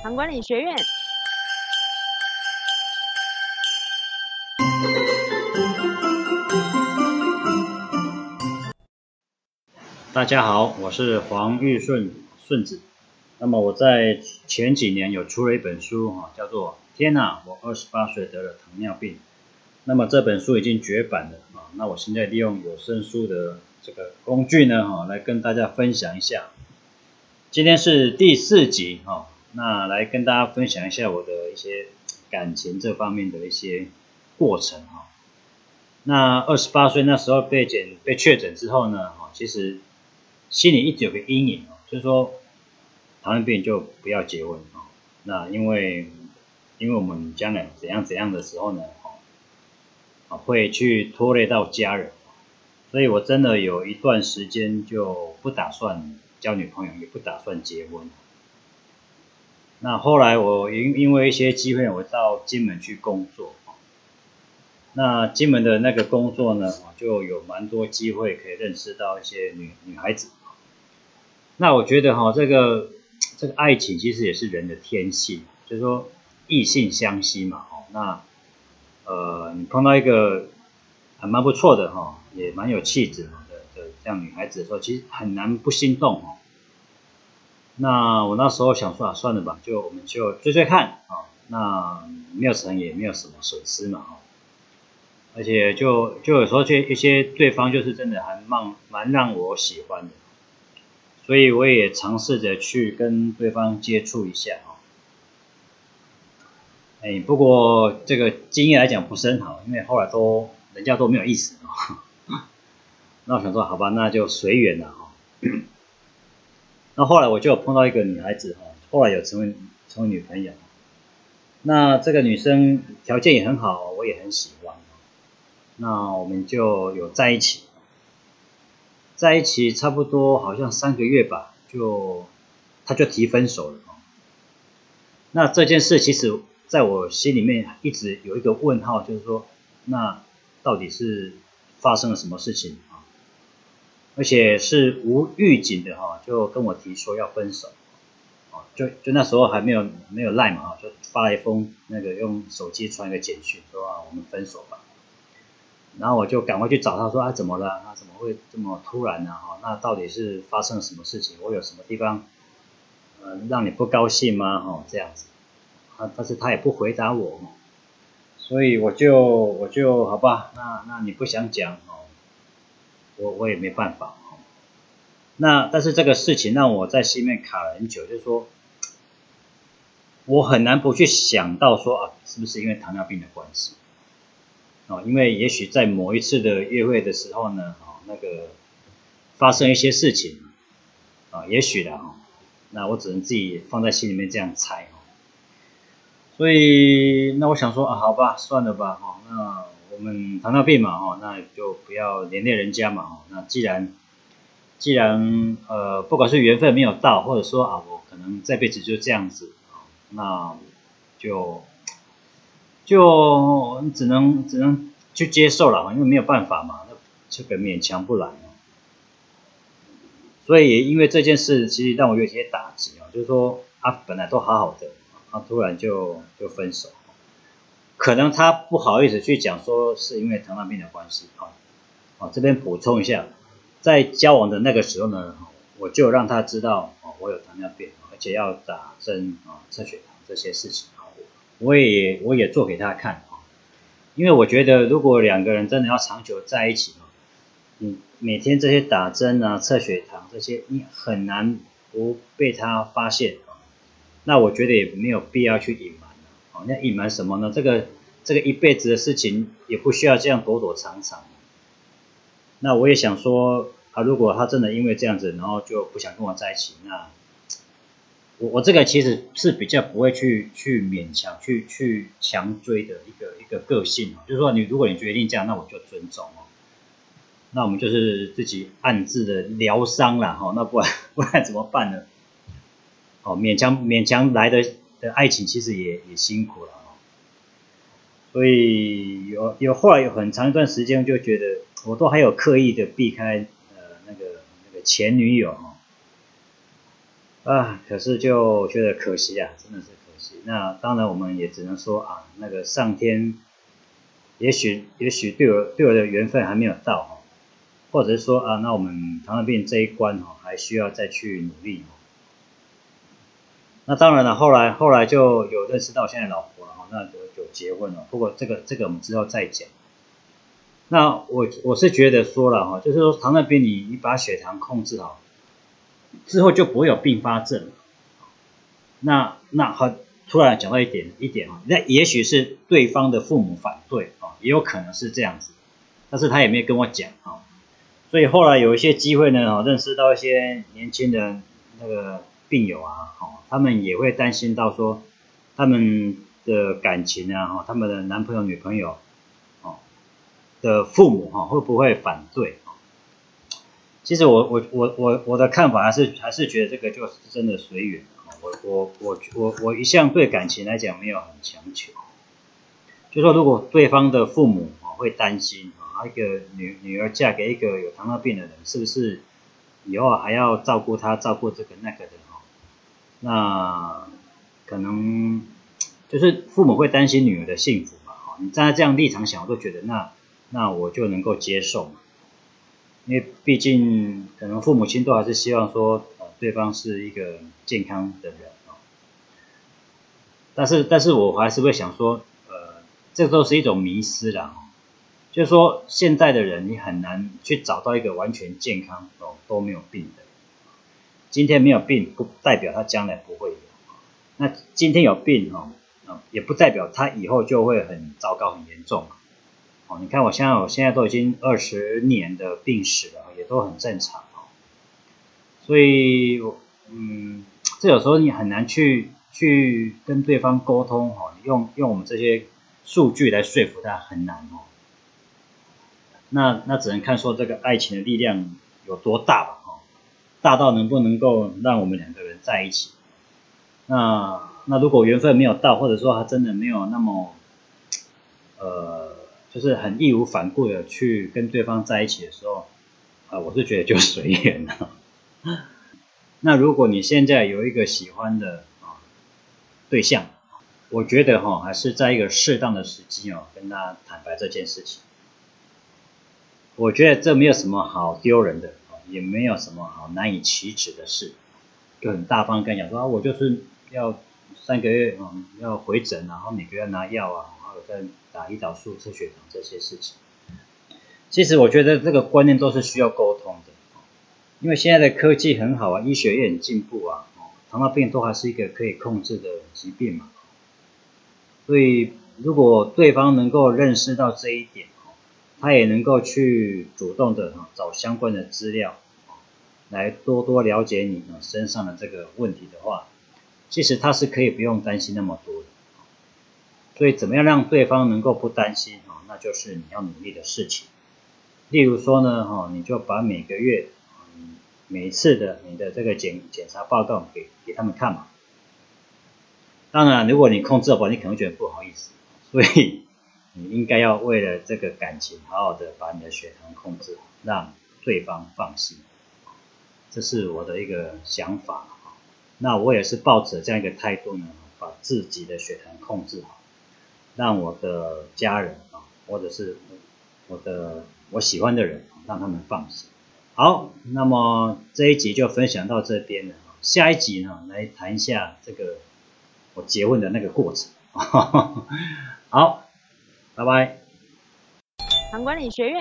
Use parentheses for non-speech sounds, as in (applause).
唐管理学院。大家好，我是黄玉顺顺子。那么我在前几年有出了一本书哈，叫做《天哪，我二十八岁得了糖尿病》。那么这本书已经绝版了啊。那我现在利用有声书的这个工具呢哈，来跟大家分享一下。今天是第四集哈，那来跟大家分享一下我的一些感情这方面的一些过程哈。那二十八岁那时候被检被确诊之后呢哈，其实心里一直有个阴影哦，就是说。糖尿病就不要结婚啊，那因为因为我们将来怎样怎样的时候呢，啊会去拖累到家人，所以我真的有一段时间就不打算交女朋友，也不打算结婚。那后来我因因为一些机会，我到金门去工作，那金门的那个工作呢，就有蛮多机会可以认识到一些女女孩子。那我觉得哈这个。这个爱情其实也是人的天性，就是说异性相吸嘛，哦，那呃你碰到一个还蛮不错的哈，也蛮有气质的的这样女孩子的时候，其实很难不心动哦。那我那时候想说啊，算了吧，就我们就追追看啊，那没有成也没有什么损失嘛，哈。而且就就有时候就一些对方就是真的还蛮蛮让我喜欢的。所以我也尝试着去跟对方接触一下哈，哎，不过这个经验来讲不是很好，因为后来都人家都没有意思啊。(laughs) 那我想说，好吧，那就随缘了哈。那后来我就有碰到一个女孩子哈，后来有成为成为女朋友。那这个女生条件也很好，我也很喜欢。那我们就有在一起。在一起差不多好像三个月吧，就他就提分手了那这件事其实在我心里面一直有一个问号，就是说，那到底是发生了什么事情？而且是无预警的哈，就跟我提说要分手，哦，就就那时候还没有没有赖嘛哈，就发了一封那个用手机传一个简讯，说啊我们分手吧。然后我就赶快去找他说啊怎么了？他怎么会这么突然呢？哈，那到底是发生了什么事情？我有什么地方呃让你不高兴吗？哈，这样子，啊，但是他也不回答我，所以我就我就好吧，那那你不想讲哦，我我也没办法哦。那但是这个事情让我在心里面卡了很久，就是说，我很难不去想到说啊，是不是因为糖尿病的关系？哦，因为也许在某一次的约会的时候呢，哦，那个发生一些事情，啊，也许的哈，那我只能自己放在心里面这样猜哦。所以那我想说啊，好吧，算了吧，哈，那我们糖尿病嘛，哈，那就不要连累人家嘛，哈，那既然既然呃，不管是缘分没有到，或者说啊，我可能这辈子就这样子，那就。就只能只能去接受了因为没有办法嘛，那这个勉强不来所以也因为这件事，其实让我有些打击啊，就是说他本来都好好的，他突然就就分手，可能他不好意思去讲说是因为糖尿病的关系啊，啊这边补充一下，在交往的那个时候呢，我就让他知道哦我有糖尿病，而且要打针啊测血糖这些事情啊。我也我也做给他看啊，因为我觉得如果两个人真的要长久在一起啊，你每天这些打针啊、测血糖这些，你很难不被他发现啊。那我觉得也没有必要去隐瞒那隐瞒什么呢？这个这个一辈子的事情也不需要这样躲躲藏藏。那我也想说啊，如果他真的因为这样子，然后就不想跟我在一起，那。我我这个其实是比较不会去去勉强去去强追的一个一个个性哦，就是说你如果你决定这样，那我就尊重哦。那我们就是自己暗自的疗伤了哈，那不然 (laughs) 不然怎么办呢？哦，勉强勉强来的的爱情其实也也辛苦了哦。所以有有后来有很长一段时间就觉得我都还有刻意的避开呃那个那个前女友哈。啊，可是就觉得可惜啊，真的是可惜。那当然我们也只能说啊，那个上天，也许也许对我对我的缘分还没有到哈，或者是说啊，那我们糖尿病这一关哈，还需要再去努力。那当然了，后来后来就有认识到现在老婆了哈，那就就结婚了。不过这个这个我们之后再讲。那我我是觉得说了哈，就是说糖尿病你你把血糖控制好，之后就不会有并发症。那那好，突然讲到一点一点哈，那也许是对方的父母反对啊，也有可能是这样子，但是他也没有跟我讲啊。所以后来有一些机会呢，认识到一些年轻人那个。病友啊，哦，他们也会担心到说，他们的感情啊，哈，他们的男朋友、女朋友，哦，的父母哈，会不会反对？其实我我我我我的看法还是还是觉得这个就是真的随缘。我我我我我一向对感情来讲没有很强求，就说如果对方的父母啊会担心啊，一个女女儿嫁给一个有糖尿病的人，是不是以后还要照顾他、照顾这个那个的？那可能就是父母会担心女儿的幸福嘛，哈，你站在这样立场想，我都觉得那那我就能够接受，因为毕竟可能父母亲都还是希望说，呃，对方是一个健康的人啊，但是但是我还是会想说，呃，这都是一种迷失啦，就是说现在的人你很难去找到一个完全健康哦都没有病的。今天没有病，不代表他将来不会有。那今天有病哦，也不代表他以后就会很糟糕、很严重。哦，你看我现在，我现在都已经二十年的病史了，也都很正常哦。所以，嗯，这有时候你很难去去跟对方沟通，哈，用用我们这些数据来说服他很难哦。那那只能看说这个爱情的力量有多大吧。大到能不能够让我们两个人在一起？那那如果缘分没有到，或者说他真的没有那么，呃，就是很义无反顾的去跟对方在一起的时候，啊，我是觉得就随缘了。(laughs) 那如果你现在有一个喜欢的啊对象，我觉得哈，还是在一个适当的时机哦，跟他坦白这件事情。我觉得这没有什么好丢人的。也没有什么好难以启齿的事，就很大方跟讲说啊，我就是要三个月嗯要回诊，然后每个月拿药啊，然后再打胰岛素、测血糖这些事情。其实我觉得这个观念都是需要沟通的，因为现在的科技很好啊，医学也很进步啊，糖尿病都还是一个可以控制的疾病嘛。所以如果对方能够认识到这一点。他也能够去主动的找相关的资料，来多多了解你身上的这个问题的话，其实他是可以不用担心那么多的。所以怎么样让对方能够不担心啊？那就是你要努力的事情。例如说呢哈，你就把每个月每次的你的这个检检查报告给给他们看嘛。当然，如果你控制不好，你可能觉得不好意思，所以。你应该要为了这个感情，好好的把你的血糖控制好，让对方放心。这是我的一个想法那我也是抱着这样一个态度呢，把自己的血糖控制好，让我的家人啊，或者是我的我喜欢的人，让他们放心。好，那么这一集就分享到这边了。下一集呢，来谈一下这个我结婚的那个过程。(laughs) 好。拜拜。唐管理学院